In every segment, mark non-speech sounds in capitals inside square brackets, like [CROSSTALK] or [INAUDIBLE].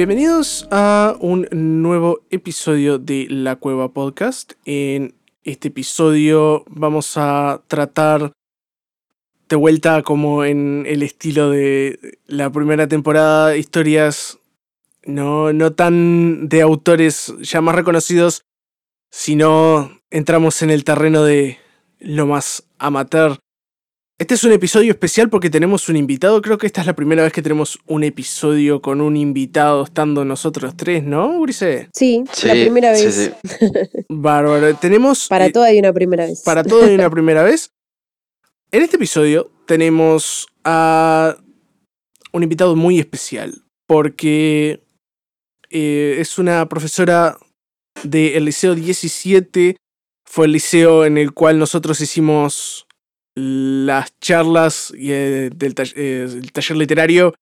Bienvenidos a un nuevo episodio de La Cueva Podcast. En este episodio vamos a tratar de vuelta como en el estilo de la primera temporada, historias no, no tan de autores ya más reconocidos, sino entramos en el terreno de lo más amateur. Este es un episodio especial porque tenemos un invitado. Creo que esta es la primera vez que tenemos un episodio con un invitado estando nosotros tres, ¿no, Grise? Sí, la primera vez. [LAUGHS] Bárbaro. Tenemos. Para eh, todo hay una primera vez. Para todo hay una [LAUGHS] primera vez. En este episodio tenemos a un invitado muy especial. Porque eh, es una profesora del Liceo 17. Fue el liceo en el cual nosotros hicimos las charlas eh, del eh, taller literario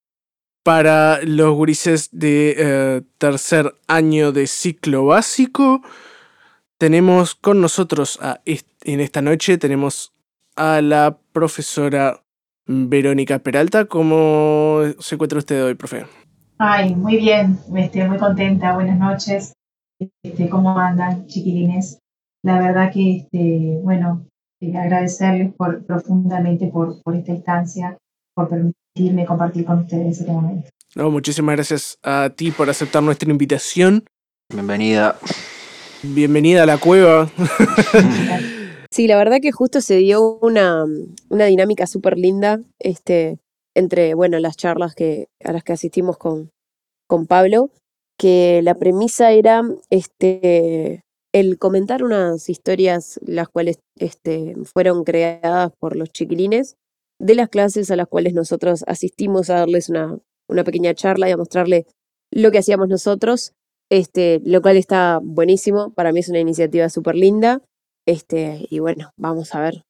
para los gurises de tercer año de ciclo básico. Tenemos con nosotros en esta noche, tenemos a la profesora Verónica Peralta. ¿Cómo se encuentra usted hoy, profe? Ay, muy bien, estoy muy contenta, buenas noches. Este, ¿Cómo andan, chiquilines? La verdad que, este, bueno, eh, agradecerles por, profundamente por, por esta instancia, por permitirme compartir con ustedes este momento. No, muchísimas gracias a ti por aceptar nuestra invitación. Bienvenida. Bienvenida a la cueva. [LAUGHS] Sí, la verdad que justo se dio una, una dinámica súper linda. Este, entre, bueno, las charlas que, a las que asistimos con, con Pablo, que la premisa era este, el comentar unas historias las cuales este, fueron creadas por los chiquilines de las clases a las cuales nosotros asistimos a darles una, una pequeña charla y a mostrarle lo que hacíamos nosotros, este, lo cual está buenísimo, para mí es una iniciativa súper linda, este, y bueno, vamos a ver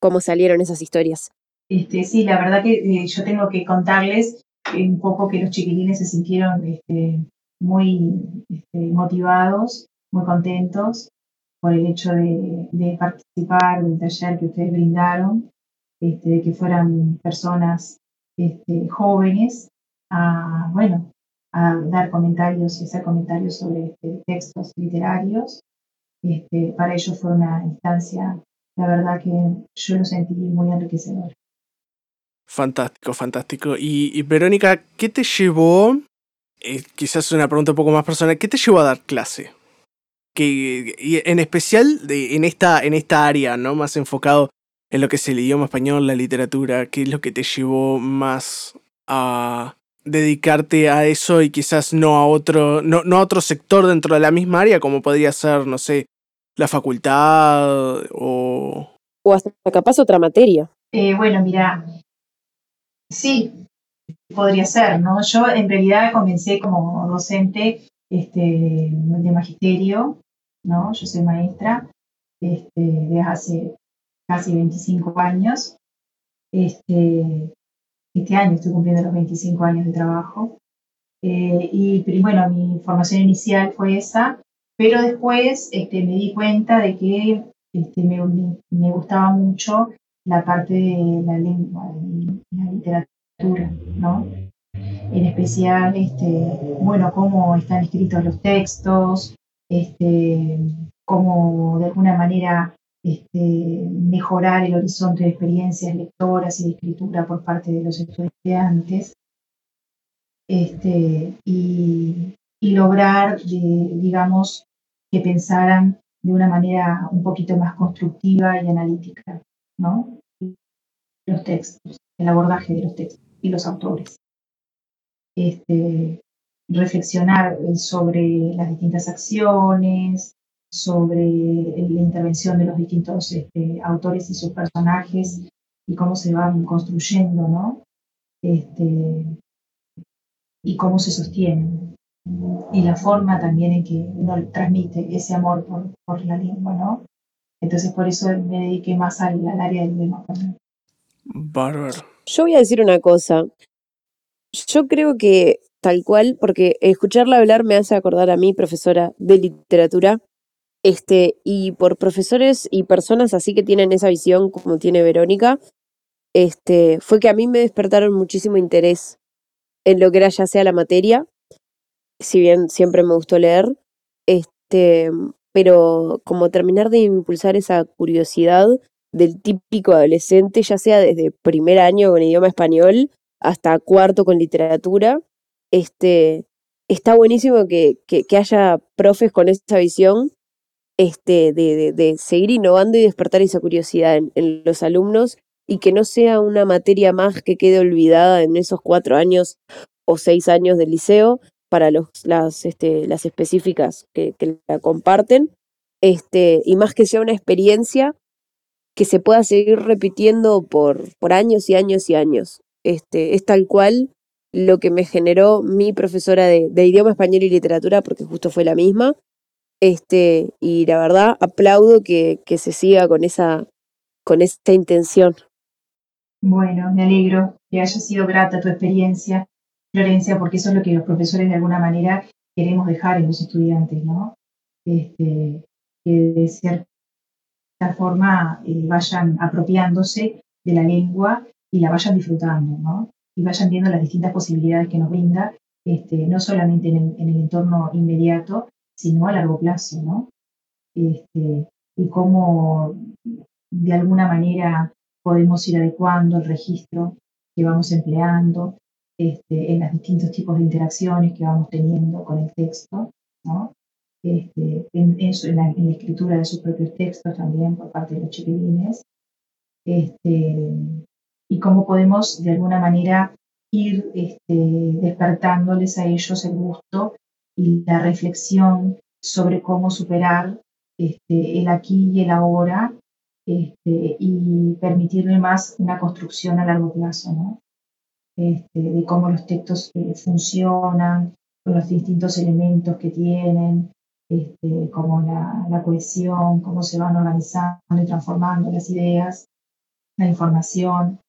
cómo salieron esas historias. Este, sí, la verdad que eh, yo tengo que contarles un poco que los chiquilines se sintieron este, muy este, motivados, muy contentos por el hecho de, participar del taller que ustedes brindaron, este, de que fueran personas este, jóvenes a, bueno, a dar comentarios y hacer comentarios sobre este, textos literarios. Este, para ellos fue una instancia, la verdad que yo lo sentí muy enriquecedor. Fantástico, fantástico. Y, Verónica, ¿qué te llevó? Eh, quizás una pregunta un poco más personal. ¿Qué te llevó a dar clase? Que, y en especial de, en, esta, en esta área, ¿no? Más enfocado en lo que es el idioma español, la literatura. ¿Qué es lo que te llevó más a dedicarte a eso y quizás no a otro, no, no a otro sector dentro de la misma área, como podría ser, no sé, la facultad o. O hasta capaz otra materia. Eh, bueno, mira, Sí, podría ser, ¿no? Yo en realidad comencé como docente este, de magisterio, ¿no? Yo soy maestra este, desde hace casi 25 años. Este, este año estoy cumpliendo los 25 años de trabajo. Eh, y bueno, mi formación inicial fue esa, pero después este, me di cuenta de que este, me, me gustaba mucho la parte de la lengua, de la literatura, ¿no? En especial, este, bueno, cómo están escritos los textos, este, cómo de alguna manera este, mejorar el horizonte de experiencias lectoras y de escritura por parte de los estudiantes, este, y, y lograr, digamos, que pensaran de una manera un poquito más constructiva y analítica. ¿no? Los textos, el abordaje de los textos y los autores. Este, reflexionar sobre las distintas acciones, sobre la intervención de los distintos este, autores y sus personajes y cómo se van construyendo, ¿no? Este, y cómo se sostienen. y la forma también en que uno transmite ese amor por, por la lengua, ¿no? Entonces por eso me dediqué más al, al área del idioma español. Bárbaro. Yo voy a decir una cosa. Yo creo que tal cual, porque escucharla hablar me hace acordar a mí, profesora de literatura, este, y por profesores y personas así que tienen esa visión como tiene Verónica, este, fue que a mí me despertaron muchísimo interés en lo que era ya sea la materia, si bien siempre me gustó leer, este, pero como terminar de impulsar esa curiosidad del típico adolescente, ya sea desde primer año con idioma español hasta cuarto con literatura, este, está buenísimo que, que, haya profes con esa visión este, de, de, seguir innovando y despertar esa curiosidad en, los alumnos y que no sea una materia más que quede olvidada en esos cuatro años o seis años del liceo para los, las, este, las específicas que, que la comparten, este, y más que sea una experiencia que se pueda seguir repitiendo por, por años y años y años. Este, es tal cual lo que me generó mi profesora de, idioma español y literatura, porque justo fue la misma. Este, y la verdad, aplaudo que, que se siga con esa, con esta intención. Bueno, me alegro que haya sido grata tu experiencia, Florencia, porque eso es lo que los profesores de alguna manera queremos dejar en los estudiantes, ¿no? Este, que de cierta forma eh, vayan apropiándose de la lengua y la vayan disfrutando, ¿no? Y vayan viendo las distintas posibilidades que nos brinda, este, no solamente en el, en el entorno inmediato, sino a largo plazo, ¿no? Este, y cómo de alguna manera podemos ir adecuando el registro que vamos empleando este, en los distintos tipos de interacciones que vamos teniendo con el texto, ¿no? Este, en, en, la, en, la, escritura de sus propios textos también por parte de los chiquilines, este, y cómo podemos de alguna manera ir este, despertándoles a ellos el gusto y la reflexión sobre cómo superar este, el aquí y el ahora este, y permitirle más una construcción a largo plazo, ¿no? Este, de cómo los textos eh, funcionan, con los distintos elementos que tienen, como la, cohesión, cómo se van organizando y transformando las ideas, la información,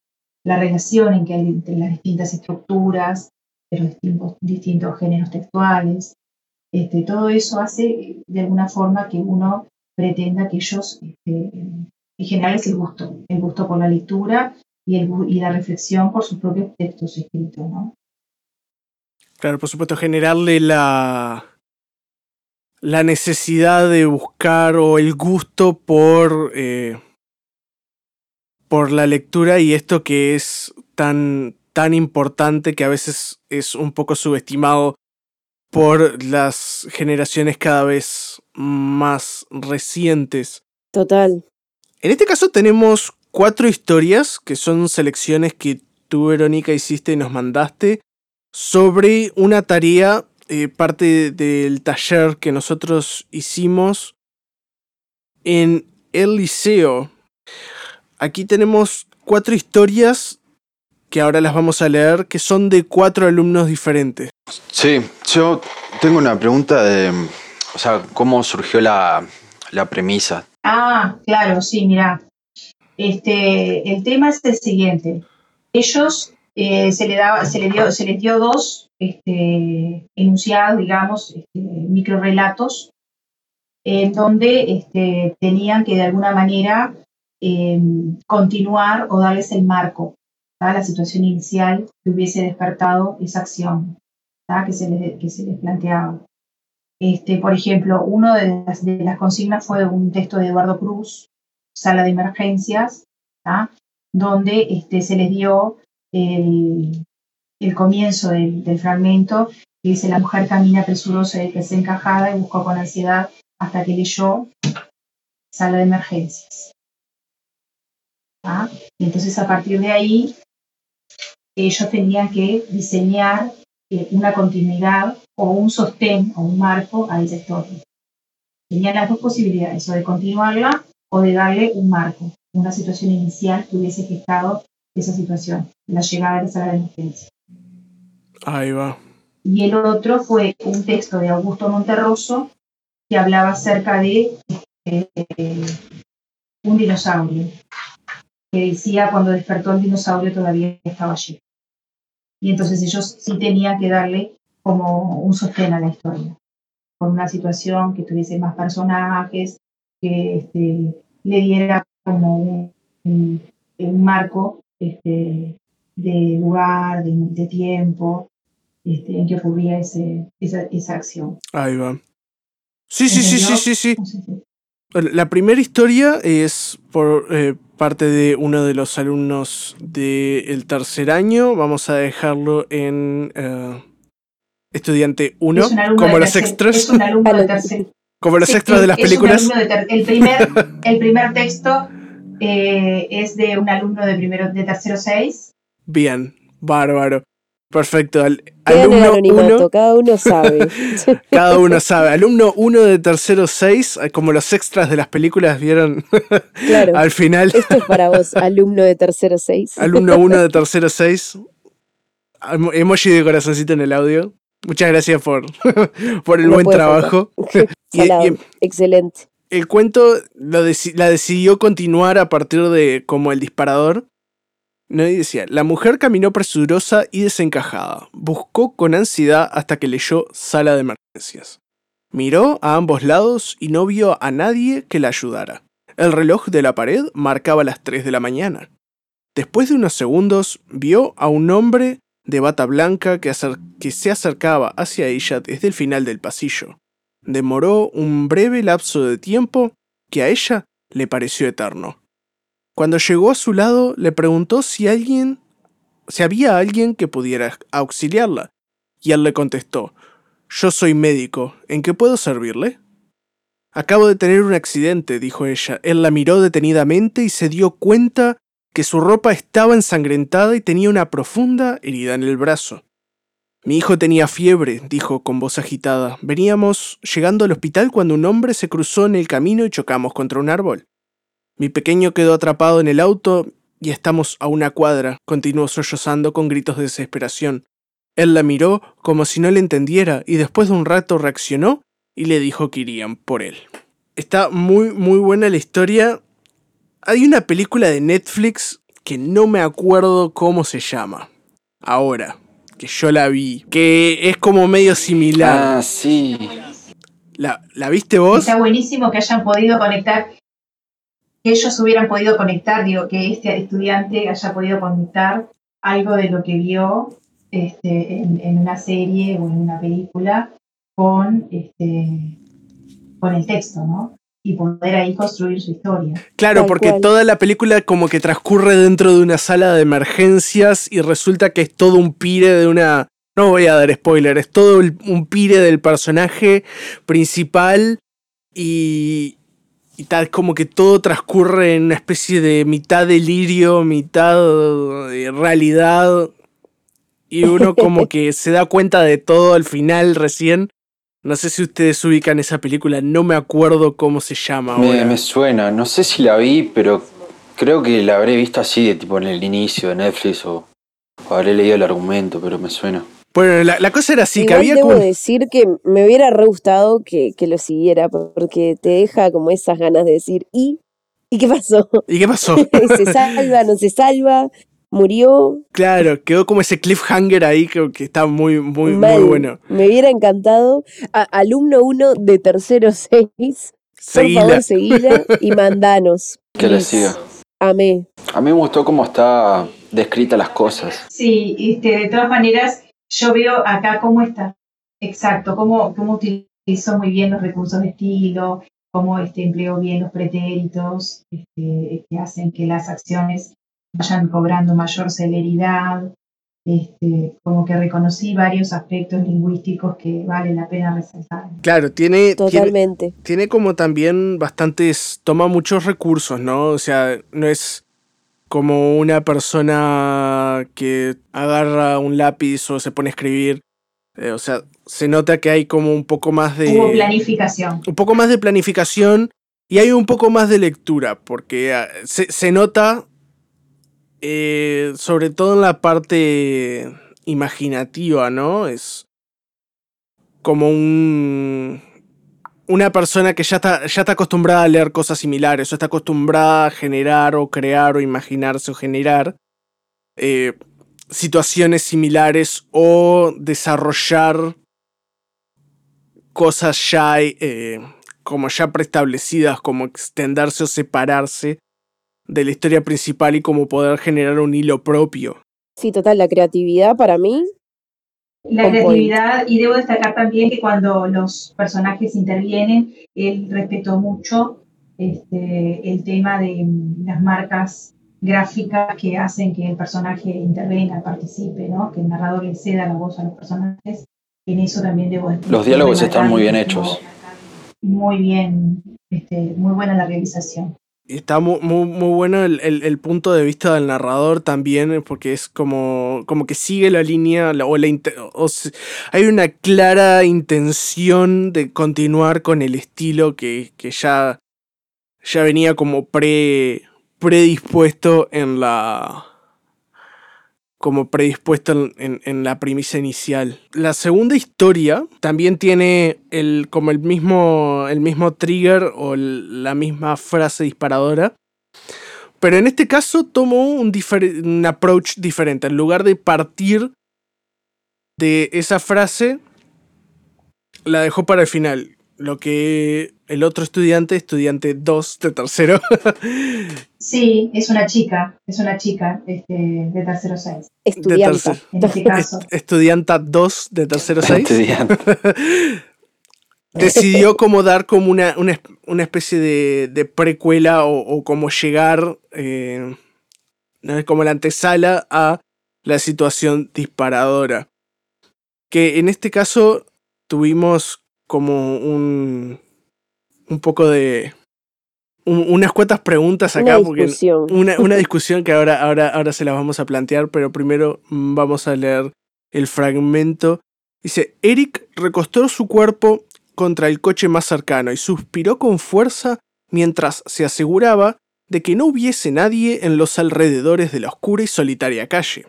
la relación en que hay entre las distintas estructuras de los distintos, distintos géneros textuales. Este, todo eso hace de alguna forma que uno pretenda que ellos este, en general es el gusto, el gusto por la lectura y, el, y la reflexión por sus propios textos escritos, ¿no? Claro, por supuesto, generarle la, la necesidad de buscar o el gusto por, eh, por la lectura y esto que es tan, tan importante que a veces es un poco subestimado por las generaciones cada vez más recientes. Total. En este caso tenemos cuatro historias que son selecciones que tú, Verónica, hiciste y nos mandaste sobre una tarea, eh, parte del taller que nosotros hicimos en el liceo. Aquí tenemos cuatro historias que ahora las vamos a leer, que son de cuatro alumnos diferentes. Sí, yo tengo una pregunta de, o sea, ¿cómo surgió la, la premisa? Ah, claro, sí, mira. Este, el tema es el siguiente. Ellos eh, se, le daba, se, le dio, se les dio dos este, enunciados, digamos, este, microrelatos, en donde este, tenían que de alguna manera eh, continuar o darles el marco a la situación inicial que hubiese despertado esa acción que se, les, que se les planteaba. Este, por ejemplo, una de las, de las consignas fue un texto de Eduardo Cruz, Sala de Emergencias, donde este, se les dio el, comienzo del, fragmento, que dice, la mujer camina presurosa y desencajada y buscó con ansiedad hasta que leyó Sala de Emergencias. Y entonces a partir de ahí, ellos tenían que diseñar eh, una continuidad o un sostén o un marco a esa historia. Tenían las dos posibilidades, o de continuarla o de darle un marco, una situación inicial que hubiese gestado esa situación, la llegada de esa sala de emergencia. Ahí va. y el otro fue un texto de Augusto Monterroso que hablaba acerca de eh, un dinosaurio, que decía cuando despertó el dinosaurio todavía estaba allí. Y entonces ellos sí tenían que darle como un sostén a la historia, con una situación que tuviese más personajes, que este, le diera como un, marco este, de lugar, de, tiempo, este, en que ocurría ese, esa, acción. Ahí va. Sí, sí, sí, sí, sí, sí. La primera historia es por eh, parte de uno de los alumnos del tercer año. Vamos a dejarlo en eh, estudiante 1, como los extras. Como los extras de las películas. el, primer, [LAUGHS] el primer texto eh, es de un alumno de primero de tercero 6. Bien, bárbaro. Perfecto. alumno uno, cada uno [LAUGHS] sabe. cada uno sabe. Alumno 1 de tercero 6, eh, como los extras de las películas vieron [LAUGHS] claro. al final. Esto es para vos, alumno de tercero 6. [LAUGHS] alumno 1 de tercero 6. Emoji de corazoncito en el audio. Muchas gracias por, por el buen trabajo. Excelente. El cuento lo la decidió continuar a partir de como el disparador. No decía, la mujer caminó presurosa y desencajada. Buscó con ansiedad hasta que leyó sala de emergencias. Miró a ambos lados y no vio a nadie que la ayudara. El reloj de la pared marcaba las 3 de la mañana. Después de unos segundos, vio a un hombre de bata blanca que se acercaba hacia ella desde el final del pasillo. Demoró un breve lapso de tiempo que a ella le pareció eterno. Cuando llegó a su lado, le preguntó si alguien, si había alguien que pudiera auxiliarla, y él le contestó: Yo soy médico, ¿en qué puedo servirle? Acabo de tener un accidente, dijo ella. Él la miró detenidamente y se dio cuenta que su ropa estaba ensangrentada y tenía una profunda herida en el brazo. Mi hijo tenía fiebre, dijo con voz agitada. Veníamos llegando al hospital cuando un hombre se cruzó en el camino y chocamos contra un árbol. Mi pequeño quedó atrapado en el auto y estamos a una cuadra, continuó sollozando con gritos de desesperación. Él la miró como si no le entendiera y después de un rato reaccionó y le dijo que irían por él. Está muy, muy buena la historia. Hay una película de Netflix que no me acuerdo cómo se llama. Ahora, que yo la vi, que es como medio similar. Ah, sí. ¿La, ¿La viste vos? Está buenísimo que hayan podido conectar, que ellos hubieran podido conectar, digo, que este estudiante haya podido conectar algo de lo que vio este, en, una serie o en una película con, este, con el texto, ¿no? y poder ahí construir su historia. Claro, porque toda la película como que transcurre dentro de una sala de emergencias y resulta que es todo un pire de una... No voy a dar spoiler, es todo un pire del personaje principal y, y tal como que todo transcurre en una especie de mitad delirio, mitad de realidad y uno como que [LAUGHS] se da cuenta de todo al final recién no sé si ustedes ubican esa película, no me acuerdo cómo se llama. Me, me, suena, no sé si la vi, pero creo que la habré visto así, de tipo en el inicio de Netflix o, habré leído el argumento, pero me suena. Bueno, la, cosa era así, que había debo decir que me hubiera re gustado que, que, lo siguiera, porque te deja como esas ganas de decir, ¿y? ¿Y qué pasó? ¿Y qué pasó? [LAUGHS] ¿Se salva, no se salva? murió. Claro, quedó como ese cliffhanger ahí que, que está muy, muy, muy bueno. Me hubiera encantado. alumno 1 de tercero 6. Por favor, seguila y mandanos. Que le siga. Amé. A mí me gustó cómo está descrita las cosas. Sí, este, de todas maneras, yo veo acá cómo está. Exacto, cómo, cómo utilizó muy bien los recursos de estilo, cómo este, empleó bien los pretéritos este, que hacen que las acciones vayan cobrando mayor celeridad. Este, como que reconocí varios aspectos lingüísticos que vale la pena resaltar. Claro, tiene, Totalmente. Tiene, tiene como también bastantes, toma muchos recursos, ¿no? O sea, no es como una persona que agarra un lápiz o se pone a escribir. Eh, o sea, se nota que hay como un poco más de... Hubo planificación. Un poco más de planificación y hay un poco más de lectura, porque ah, se, se nota eh, sobre todo en la parte imaginativa, ¿no? Es como un una persona que ya está, ya está acostumbrada a leer cosas similares, o está acostumbrada a generar o crear o imaginarse o generar eh, situaciones similares o desarrollar cosas ya eh, como ya preestablecidas, como extenderse o separarse de la historia principal y como poder generar un hilo propio. Sí, total, la creatividad para mí la creatividad, y debo destacar también que cuando los personajes intervienen, él respetó mucho este, el tema de las marcas gráficas que hacen que el personaje intervenga, participe, ¿no? que el narrador le ceda la voz a los personajes. En eso también debo destacar. Los diálogos están muy bien hechos. Muy bien, este, muy buena la realización. Está muy, muy, bueno el, punto de vista del narrador también, porque es como, como que sigue la línea, o, la, hay una clara intención de continuar con el estilo que, que ya, ya venía como pre, predispuesto en la, como predispuesto en, la premisa inicial. La segunda historia también tiene el, como el mismo, el mismo trigger o la misma frase disparadora. Pero en este caso tomó un approach diferente. En lugar de partir de esa frase, la dejó para el final lo que el otro estudiante, estudiante 2 de tercero. [LAUGHS] sí, es una chica, es una chica este, de tercero 6. Estudianta, en este caso. Estudianta 2 de tercero 6. [LAUGHS] Decidió como dar como una, una, especie de, de, precuela o, como llegar eh, como la antesala a la situación disparadora. Que en este caso tuvimos como un, un poco de... unas cuantas preguntas acá. Una discusión. una, una, [LAUGHS] discusión que ahora, ahora, ahora se las vamos a plantear, pero primero vamos a leer el fragmento. Dice, Eric recostó su cuerpo contra el coche más cercano y suspiró con fuerza mientras se aseguraba de que no hubiese nadie en los alrededores de la oscura y solitaria calle.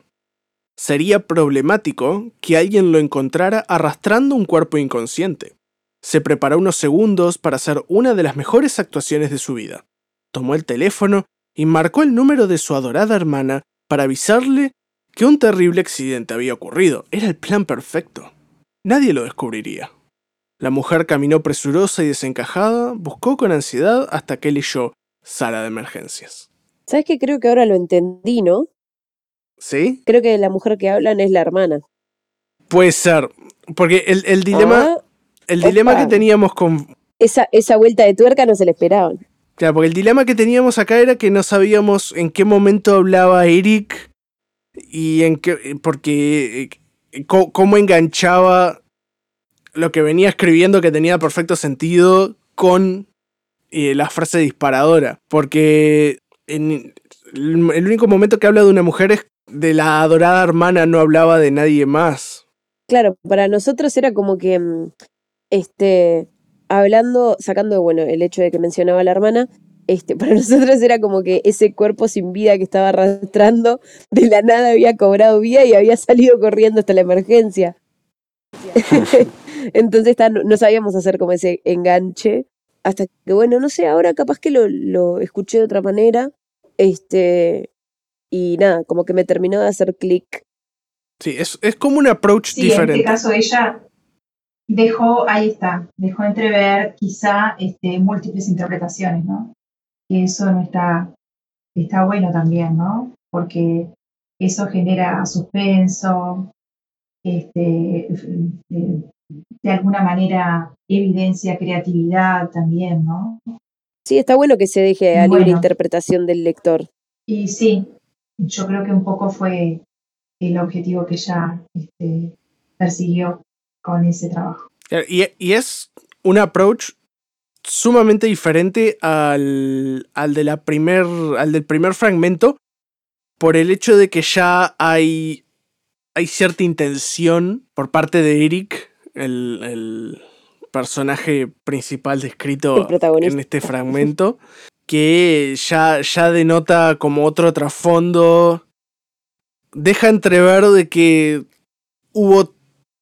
Sería problemático que alguien lo encontrara arrastrando un cuerpo inconsciente. Se preparó unos segundos para hacer una de las mejores actuaciones de su vida. Tomó el teléfono y marcó el número de su adorada hermana para avisarle que un terrible accidente había ocurrido. Era el plan perfecto. Nadie lo descubriría. La mujer caminó presurosa y desencajada, buscó con ansiedad hasta que leyó sala de emergencias. ¿Sabes qué? Creo que ahora lo entendí, ¿no? ¿Sí? Creo que la mujer que hablan es la hermana. Puede ser. Porque el, dilema. Ah, el dilema que teníamos con. Esa, esa vuelta de tuerca no se le esperaban. Claro, porque el dilema que teníamos acá era que no sabíamos en qué momento hablaba Eric y en qué. porque. Eh, cómo enganchaba lo que venía escribiendo que tenía perfecto sentido con eh, la frase disparadora. Porque en el único momento que habla de una mujer es de la adorada hermana, no hablaba de nadie más. Claro, para nosotros era como que mm, este, hablando, sacando, bueno, el hecho de que mencionaba a la hermana, este, [LAUGHS] para nosotros era como que ese cuerpo sin vida que estaba arrastrando, de la nada había cobrado vida y había salido corriendo hasta la emergencia. [LAUGHS] Entonces no sabíamos hacer como ese enganche. Hasta que, bueno, no sé, ahora capaz que lo, lo escuché de otra manera. Este. Y nada, como que me terminó de hacer clic. Sí, es, es como un approach diferente. En este caso, ella dejó, ahí está, dejó entrever quizá este, múltiples interpretaciones, ¿no? Y eso no está, está bueno también, ¿no? Porque eso genera suspenso, este, de alguna manera evidencia creatividad también, ¿no? Sí, está bueno que se deje a libre interpretación del lector. Y sí, yo creo que un poco fue el objetivo que ella este, persiguió con ese trabajo. Y, es un approach sumamente diferente al, al, de la primer, al del primer fragmento por el hecho de que ya hay, hay cierta intención por parte de Eric, el, el personaje principal descrito en este fragmento, que ya, ya denota como otro trasfondo, deja entrever de que hubo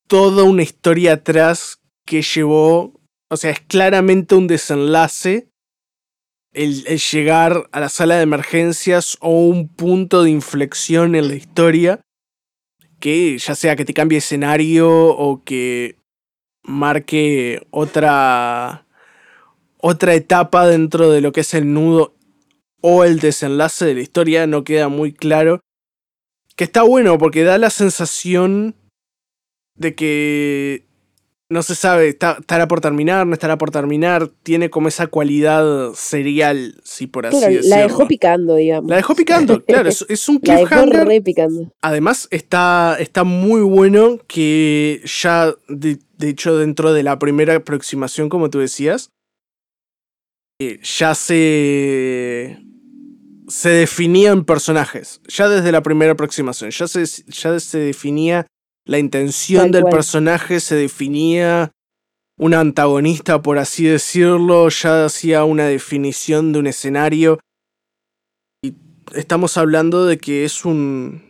toda una historia atrás que llevó, o sea, es claramente un desenlace el, el, llegar a la sala de emergencias o un punto de inflexión en la historia que ya sea que te cambie escenario o que marque otra otra etapa dentro de lo que es el nudo o el desenlace de la historia no queda muy claro. Que está bueno porque da la sensación de que no se sabe, está, estará por terminar, no estará por terminar, tiene como esa cualidad serial, si por así Claro, decirlo. la dejó picando, digamos. La dejó picando, [LAUGHS] claro, es, es un La dejó cliffhanger. re picando. Además, está, está muy bueno que ya, de, de hecho, dentro de la primera aproximación, como tú decías, eh, ya se. se definían personajes. Ya desde la primera aproximación. Ya se, ya se definía la intención Tal del cual. personaje, se definía un antagonista, por así decirlo, ya hacía una definición de un escenario. Y estamos hablando de que es un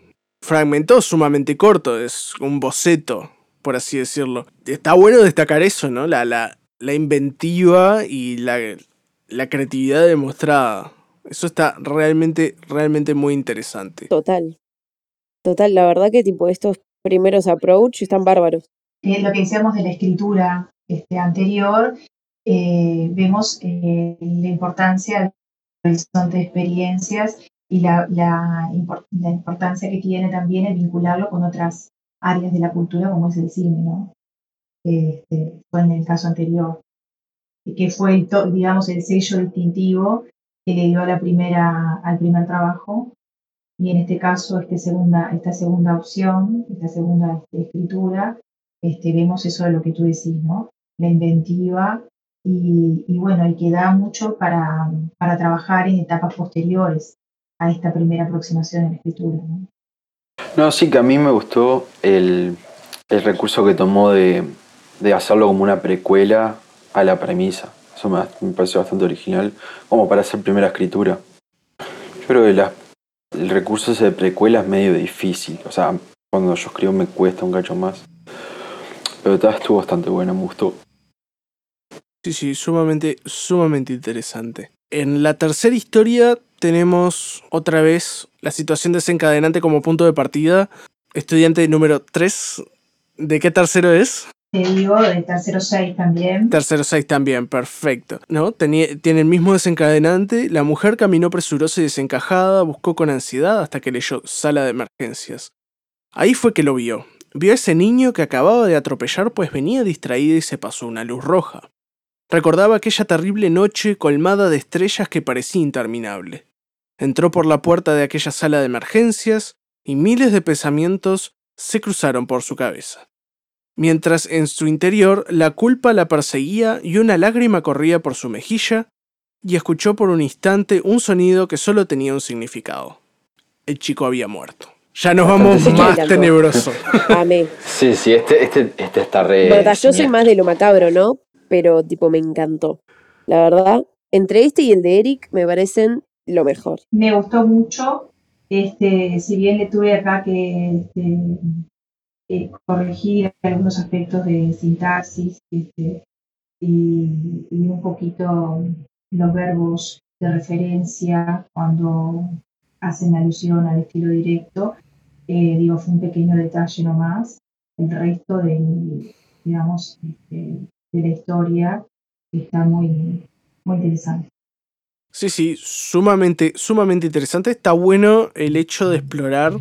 fragmento sumamente corto, es un boceto, por así decirlo. Está bueno destacar eso, ¿no? La, la, la inventiva y la, la creatividad demostrada. Eso está realmente, realmente muy interesante. Total. Total, la verdad que tipo estos primeros approach están bárbaros. Eh, lo que decíamos de la escritura este, anterior, eh, vemos eh, la importancia del horizonte de experiencias y la, la, la importancia que tiene también el vincularlo con otras áreas de la cultura como es el cine, ¿no? Este, fue en el caso anterior, que fue, el digamos, el sello distintivo que le dio a la primera, al primer trabajo y en este caso este segunda, esta segunda opción, esta segunda este, escritura, este, vemos eso de lo que tú decís, ¿no? La inventiva y, y bueno, y que da mucho para, para trabajar en etapas posteriores a esta primera aproximación en la escritura, ¿no? No, sí que a mí me gustó el, el recurso que tomó de, de hacerlo como una precuela a la premisa. Eso me, me pareció bastante original, como para hacer primera escritura. Yo creo que la- el recurso de precuela es medio difícil. O sea, cuando yo escribo me cuesta un cacho más. Pero estuvo bastante buena, me gustó. Sí, sí, sumamente, sumamente interesante. En la tercera historia tenemos otra vez la situación desencadenante como punto de partida. Estudiante número 3. ¿De qué tercero es? De tercero 6 también. Tercero 6 también, perfecto. ¿No? Tenía- tiene el mismo desencadenante. La mujer caminó presurosa y desencajada, buscó con ansiedad hasta que leyó sala de emergencias. Ahí fue que lo vio. Vio a ese niño que acababa de atropellar pues venía distraída y se pasó una luz roja. Recordaba aquella terrible noche colmada de estrellas que parecía interminable. Entró por la puerta de aquella sala de emergencias y miles de pensamientos se cruzaron por su cabeza mientras en su interior la culpa la perseguía y una lágrima corría por su mejilla, y escuchó por un instante un sonido que solo tenía un significado. El chico había muerto. Ya nos vamos más tenebroso. [LAUGHS] Amé. Sí, sí, este, este, este está re. verdad, yo soy más de lo macabro, ¿no? Pero tipo me encantó. La verdad, entre este y el de Eric me parecen lo mejor. Me gustó mucho, este, si bien le tuve acá que este, eh, corregir algunos aspectos de sintaxis este, y, un poquito los verbos de referencia cuando hacen alusión al estilo directo, eh, digo, fue un pequeño detalle nomás. El resto del, digamos, este, de la historia está muy, muy interesante. Sí, sí, sumamente, sumamente interesante. Está bueno el hecho de explorar.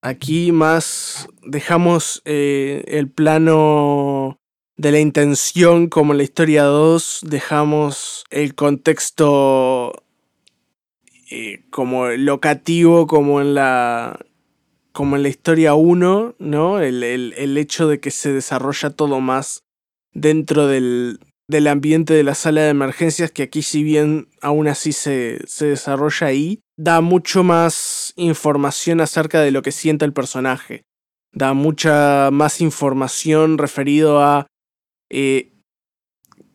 Aquí más dejamos eh, el plano de la intención como en la historia 2, dejamos el contexto eh, como locativo como en la como en la historia 1, ¿no? El, el- el hecho de que se desarrolla todo más dentro del, del ambiente de la sala de emergencias, que aquí si bien aún así se, se desarrolla ahí, da mucho más información acerca de lo que siente el personaje. Da mucha más información referido a eh,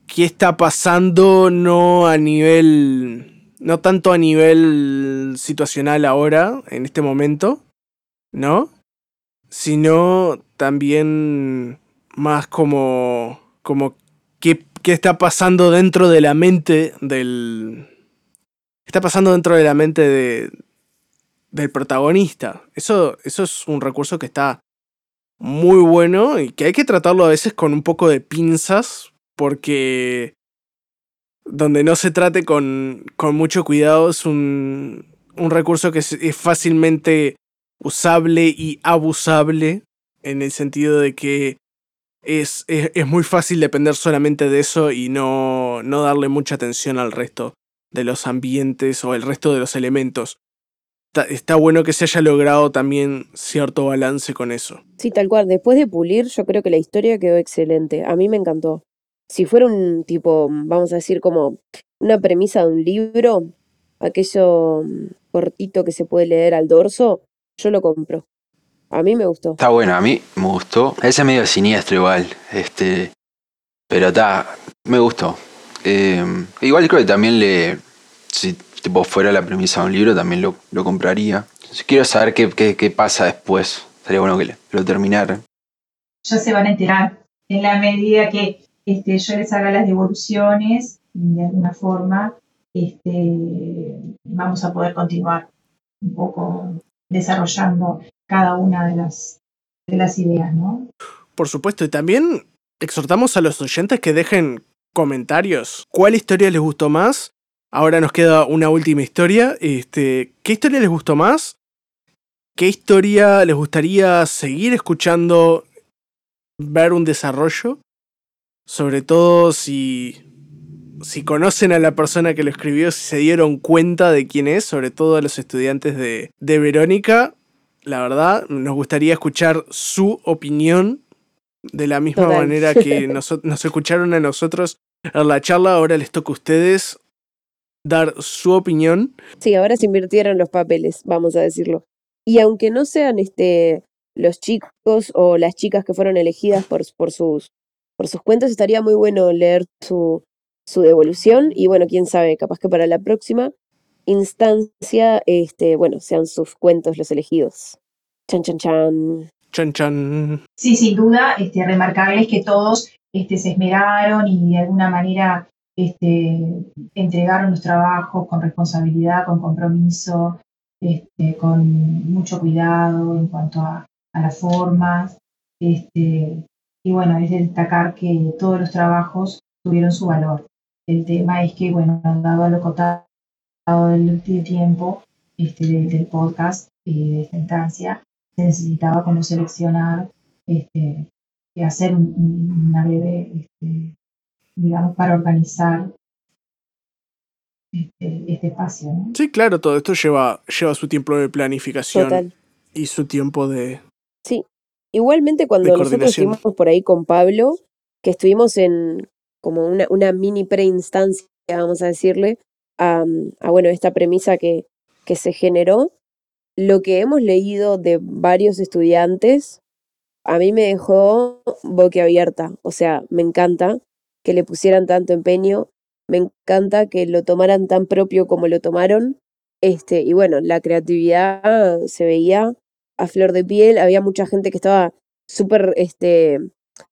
qué está pasando, no a nivel, no tanto a nivel situacional ahora, en este momento, ¿no? Sino también más como, como qué, qué está pasando dentro de la mente del... ¿Qué está pasando dentro de la mente de, del protagonista? Eso, eso es un recurso que está muy bueno y que hay que tratarlo a veces con un poco de pinzas porque donde no se trate con, con mucho cuidado es un, un recurso que es, es fácilmente usable y abusable en el sentido de que es, es, es, muy fácil depender solamente de eso y no, no darle mucha atención al resto de los ambientes o el resto de los elementos. Está, está, bueno que se haya logrado también cierto balance con eso. Sí, tal cual. Después de pulir, yo creo que la historia quedó excelente. A mí me encantó. Si fuera un tipo, vamos a decir, como una premisa de un libro, aquello cortito que se puede leer al dorso, yo lo compro. A mí me gustó. Está bueno, a mí me gustó. Ese medio siniestro igual. Este. Pero está. Me gustó. Eh, igual creo que también le. Si tipo fuera la premisa de un libro, también lo, lo compraría. Si quiero saber qué, qué, qué, pasa después. Sería bueno que lo terminara. Ya se van a enterar. En la medida que este, yo les haga las devoluciones, de alguna forma, este, vamos a poder continuar un poco desarrollando cada una de las, de las ideas, ¿no? Por supuesto, y también exhortamos a los oyentes que dejen comentarios. ¿Cuál historia les gustó más? Ahora nos queda una última historia. Este, ¿Qué historia les gustó más? ¿Qué historia les gustaría seguir escuchando, ver un desarrollo? Sobre todo si, si conocen a la persona que lo escribió, si se dieron cuenta de quién es, sobre todo a los estudiantes de, de Verónica, la verdad, nos gustaría escuchar su opinión de la misma Total. manera [LAUGHS] que nos, nos, escucharon a nosotros en la charla. Ahora les toca a ustedes dar su opinión. Sí, ahora se invirtieron los papeles, vamos a decirlo. Y aunque no sean este, los chicos o las chicas que fueron elegidas por, por, sus, por sus cuentos, estaría muy bueno leer su, su devolución. Y bueno, quién sabe, capaz que para la próxima instancia, este, bueno, sean sus cuentos los elegidos. Chan, chan, chan. Sí, sin duda, este, remarcarles que todos este, se esmeraron y de alguna manera este, entregaron los trabajos con responsabilidad, con compromiso, este, con mucho cuidado en cuanto a, a las formas. Este, y bueno, es de destacar que todos los trabajos tuvieron su valor. El tema es que, bueno, dado lo cotado del, tiempo este, del, podcast y de esta instancia, se necesitaba como seleccionar este, y hacer un, una breve, este, digamos, para organizar este, este espacio. ¿no? Sí, claro, todo esto lleva, lleva su tiempo de planificación Total. y su tiempo de... Sí, igualmente cuando nosotros estuvimos por ahí con Pablo, que estuvimos en como una, una mini preinstancia, vamos a decirle, a, a, bueno, esta premisa que, que se generó, lo que hemos leído de varios estudiantes a mí me dejó boquiabierta. O sea, me encanta que le pusieran tanto empeño, me encanta que lo tomaran tan propio como lo tomaron. Este, y bueno, la creatividad se veía a flor de piel, había mucha gente que estaba súper este,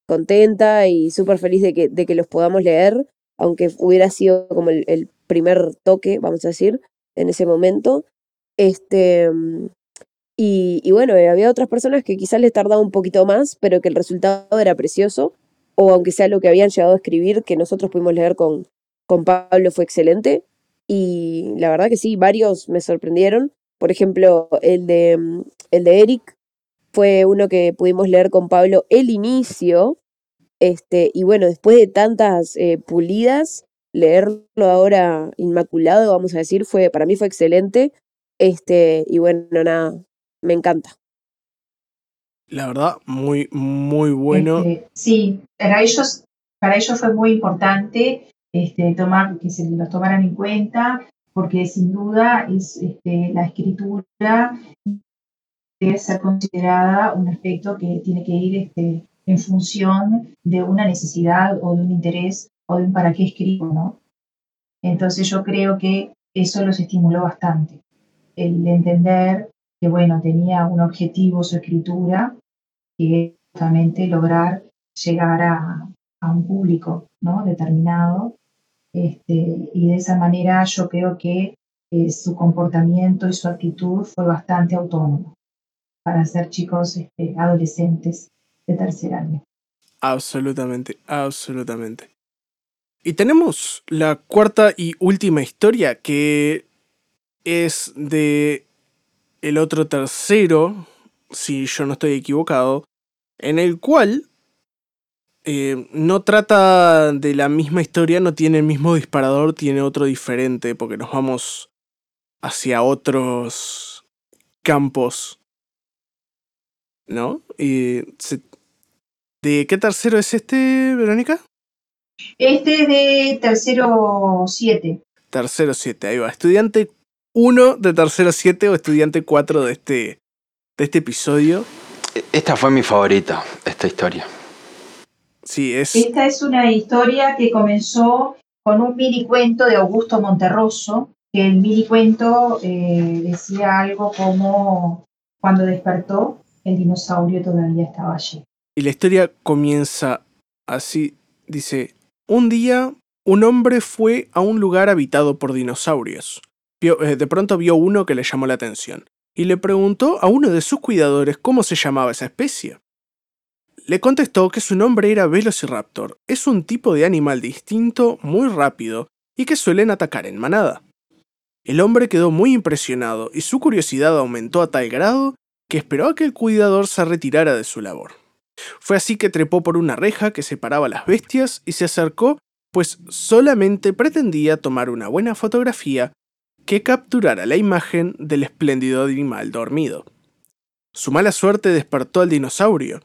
contenta y súper feliz de que, de que los podamos leer, aunque hubiera sido como el, el primer toque, vamos a decir, en ese momento. Este, y, y, bueno, había otras personas que quizás les tardaba un poquito más, pero que el resultado era precioso, o aunque sea lo que habían llegado a escribir, que nosotros pudimos leer con, con Pablo, fue excelente. Y la verdad que sí, varios me sorprendieron. Por ejemplo, el de, el de Eric fue uno que pudimos leer con Pablo el inicio. Este, y bueno, después de tantas eh, pulidas, leerlo ahora inmaculado, vamos a decir, fue, para mí fue excelente. Este, y bueno, nada, me encanta. La verdad, muy, muy bueno. Este, sí, para ellos, para ellos fue muy importante este, tomar, que se los tomaran en cuenta, porque sin duda es este, la escritura debe ser considerada un aspecto que tiene que ir este, en función de una necesidad o de un interés o de un para qué escribo, ¿no? Entonces yo creo que eso los estimuló bastante, el entender que, bueno, tenía un objetivo su escritura, que es justamente lograr llegar a, a un público ¿no? determinado. Este, y de esa manera yo creo que eh, su comportamiento y su actitud fue bastante autónomo para ser chicos este, adolescentes de tercer año. Absolutamente, absolutamente. Y tenemos la cuarta y última historia que es de el otro tercero, si yo no estoy equivocado, en el cual eh, no trata de la misma historia, no tiene el mismo disparador, tiene otro diferente, porque nos vamos hacia otros campos. ¿No? Y ¿De qué tercero es este, Verónica? Este es de tercero 7. Tercero 7, ahí va. Estudiante 1 de tercero 7 o estudiante 4 de este, de este episodio. Esta fue mi favorita, esta historia. Sí, es. Esta es una historia que comenzó con un mini cuento de Augusto Monterroso, que el mini cuento eh, decía algo como cuando despertó, el dinosaurio todavía estaba allí. Y la historia comienza así, dice, un día un hombre fue a un lugar habitado por dinosaurios. Eh, de pronto vio uno que le llamó la atención y le preguntó a uno de sus cuidadores cómo se llamaba esa especie. Le contestó que su nombre era Velociraptor. Es un tipo de animal distinto, muy rápido y que suelen atacar en manada. El hombre quedó muy impresionado y su curiosidad aumentó a tal grado que esperó a que el cuidador se retirara de su labor. Fue así que trepó por una reja que separaba las bestias y se acercó, pues solamente pretendía tomar una buena fotografía que capturara la imagen del espléndido animal dormido. Su mala suerte despertó al dinosaurio.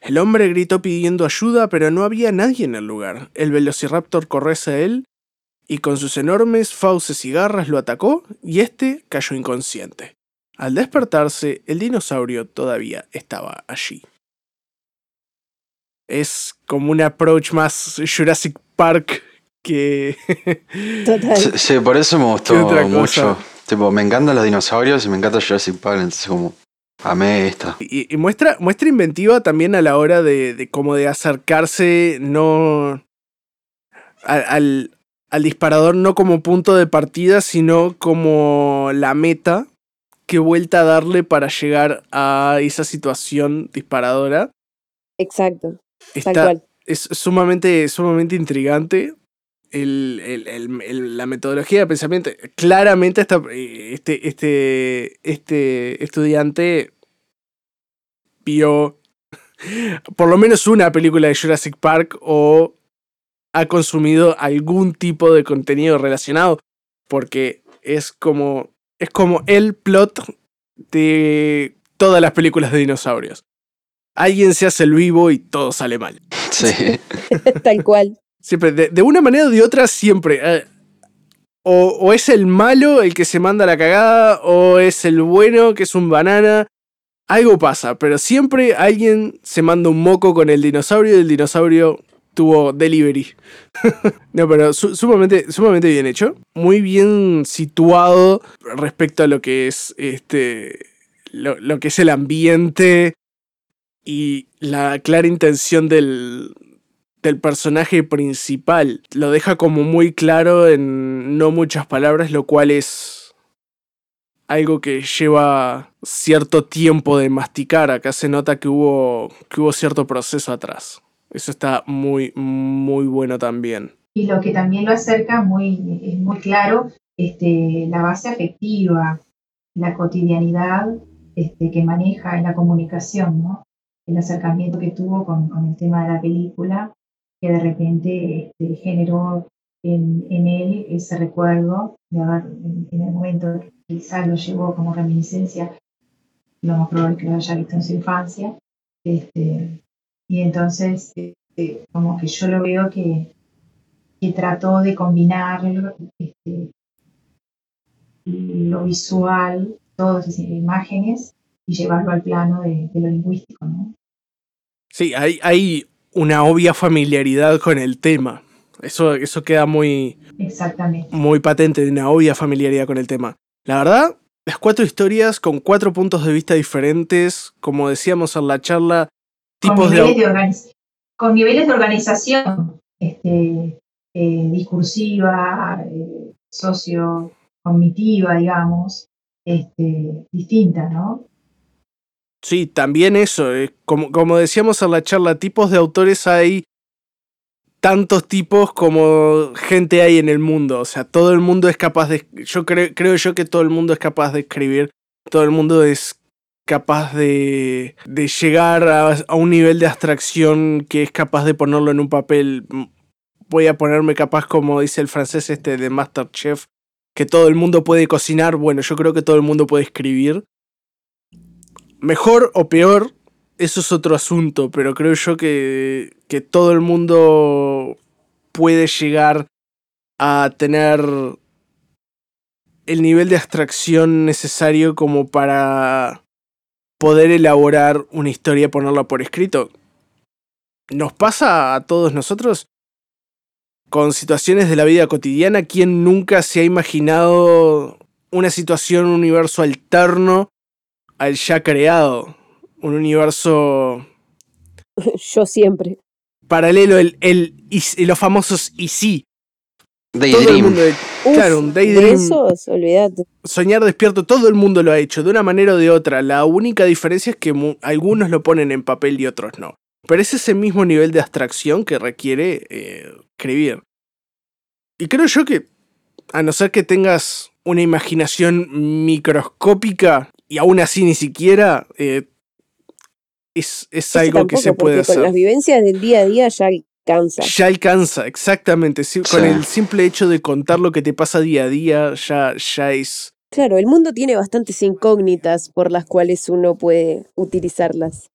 El hombre gritó pidiendo ayuda, pero no había nadie en el lugar. El velociraptor corrió hacia él y con sus enormes fauces y garras lo atacó y este cayó inconsciente. Al despertarse, el dinosaurio todavía estaba allí es como un approach más Jurassic Park que... [LAUGHS] Total. Sí, por eso me gustó mucho. Tipo, me encantan los dinosaurios y me encanta Jurassic Park, entonces como amé esta. Y, muestra, muestra inventiva también a la hora de, de como de acercarse, no... Al, al disparador no como punto de partida, sino como la meta que vuelta a darle para llegar a esa situación disparadora. Exacto. Está, Es sumamente, sumamente intrigante. La metodología de pensamiento. Claramente este, este, este estudiante vio [LAUGHS] por lo menos una película de Jurassic Park o ha consumido algún tipo de contenido relacionado. Porque es como. Es como el plot de todas las películas de dinosaurios alguien se hace el vivo y todo sale mal. Sí. [LAUGHS] Tal cual. Siempre, de, una manera o de otra, siempre. Eh, o, es el malo el que se manda la cagada, o es el bueno que es un banana. Algo pasa, pero siempre alguien se manda un moco con el dinosaurio y el dinosaurio tuvo delivery. [LAUGHS] no, pero sumamente, sumamente bien hecho. Muy bien situado respecto a lo que es este. lo que es el ambiente y la clara intención del, del personaje principal. Lo deja como muy claro en no muchas palabras, lo cual es algo que lleva cierto tiempo de masticar. Acá se nota que hubo, que hubo cierto proceso atrás. Eso está muy, muy bueno también. Y lo que también lo acerca muy, es muy claro, este, la base afectiva, la cotidianidad este, que maneja en la comunicación, ¿no? el acercamiento que tuvo con, el tema de la película, que de repente este, generó en, él ese recuerdo de haber, en, el momento que quizás lo llevó como reminiscencia, lo más probable que lo haya visto en su infancia. Este, y entonces, este, como que yo lo veo que, que trató de combinar este, lo visual, todas esas imágenes, y llevarlo al plano de, de lo lingüístico, ¿no? Sí, hay, hay una obvia familiaridad con el tema. Eso, eso queda muy, Exactamente. muy patente, una obvia familiaridad con el tema. La verdad, las cuatro historias con cuatro puntos de vista diferentes, como decíamos en la charla, tipos con de, con niveles de organización este, eh, discursiva, eh, socio-cognitiva, digamos, este, distinta, ¿no? Sí, también eso, eh, como, como decíamos en la charla, tipos de autores hay tantos tipos como gente hay en el mundo. O sea, todo el mundo es capaz de. Yo creo, creo yo que todo el mundo es capaz de escribir. Todo el mundo es capaz de, de llegar a, a, un nivel de abstracción que es capaz de ponerlo en un papel. Voy a ponerme capaz, como dice el francés este de Masterchef, que todo el mundo puede cocinar. Bueno, yo creo que todo el mundo puede escribir. Mejor o peor, eso es otro asunto, pero creo yo que, que todo el mundo puede llegar a tener el nivel de abstracción necesario como para poder elaborar una historia ponerla por escrito. Nos pasa a todos nosotros con situaciones de la vida cotidiana. ¿Quién nunca se ha imaginado una situación, un universo alterno al ya creado? Un universo. [LAUGHS] Yo siempre. Paralelo, el, el, y, los famosos y sí. Daydream. Todo el mundo, Uf, claro, un de daydream. esos, olvídate. Soñar despierto, todo el mundo lo ha hecho, de una manera o de otra. La única diferencia es que algunos lo ponen en papel y otros no. Pero es ese mismo nivel de abstracción que requiere eh, escribir. Y creo yo que, a no ser que tengas una imaginación microscópica, y aún así ni siquiera, eh, es, es algo que se puede porque con hacer. las vivencias del día a día ya cansa. Ya alcanza, exactamente. sí, Con el simple hecho de contar lo que te pasa día a día, ya, ya es Claro, el mundo tiene bastantes incógnitas por las cuales uno puede utilizarlas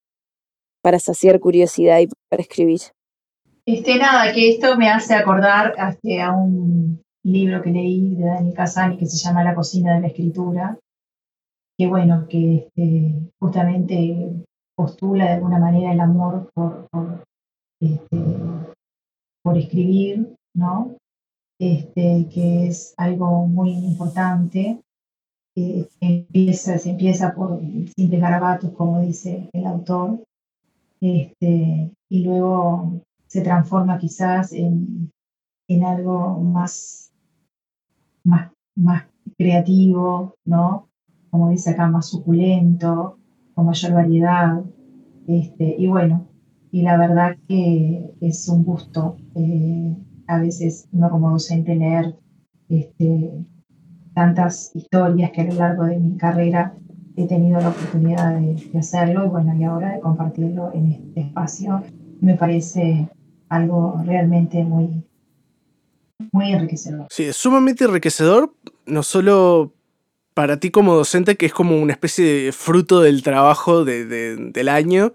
para saciar curiosidad y para escribir. Este, nada, que esto me hace acordar a un libro que leí de Daniel Casani que se llama La cocina de la escritura, que bueno, que este, justamente postula de alguna manera el amor por, por, este, escribir, ¿no? Este, que es algo muy importante. que empieza, se empieza por simples garabatos, como dice el autor, este, y luego se transforma quizás en, en algo más, más, más creativo, ¿no? Como dice acá, más suculento, con mayor variedad. Este, y bueno, y la verdad que es un gusto eh, a veces uno como docente leer este, tantas historias que a lo largo de mi carrera he tenido la oportunidad de, hacerlo y bueno, y ahora de compartirlo en este espacio me parece algo realmente muy, muy enriquecedor. Sí, es sumamente enriquecedor, no solo para ti como docente, que es como una especie de fruto del trabajo de, de- del año,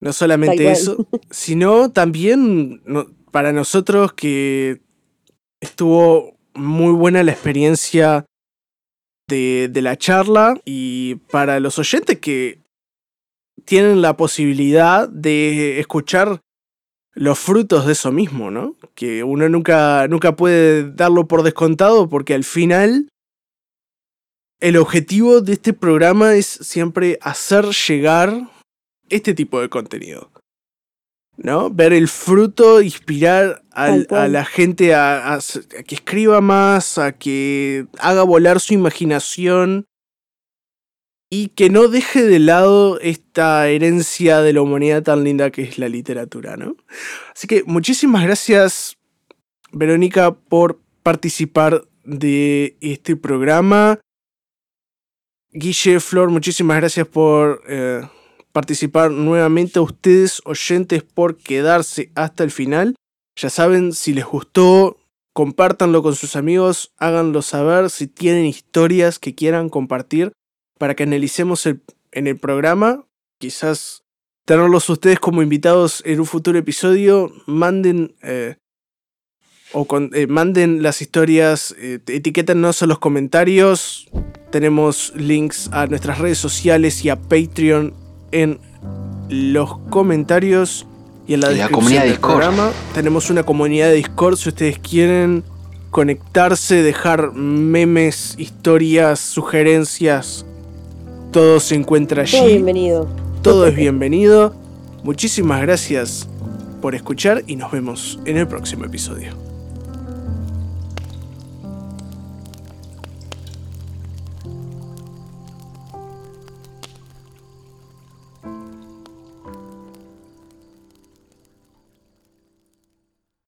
no solamente eso, [LAUGHS] sino también no- para nosotros que estuvo muy buena la experiencia de, de la charla y para los oyentes que tienen la posibilidad de escuchar los frutos de eso mismo, ¿no? Que uno nunca, nunca puede darlo por descontado porque al final el objetivo de este programa es siempre hacer llegar este tipo de contenido. ¿No? Ver el fruto, inspirar al- a la gente a, a s- a que escriba más, a que haga volar su imaginación y que no deje de lado esta herencia de la humanidad tan linda que es la literatura, ¿no? Así que muchísimas gracias, Verónica, por participar de este programa. Guille, Flor, muchísimas gracias por eh, participar nuevamente. A ustedes, oyentes, por quedarse hasta el final. Ya saben, si les gustó, compártanlo con sus amigos, háganlo saber si tienen historias que quieran compartir para que analicemos en el programa. Quizás tenerlos ustedes como invitados en un futuro episodio. Manden eh, o con- eh, manden las historias, eh, etiquétanos en los comentarios. Tenemos links a nuestras redes sociales y a Patreon en los comentarios y en la Y la descripción comunidad del Discord. programa. Tenemos una comunidad de Discord si ustedes quieren conectarse, dejar memes, historias, sugerencias. Todo se encuentra allí Todo bienvenido. todo es bienvenido. Muchísimas gracias por escuchar y nos vemos en el próximo episodio.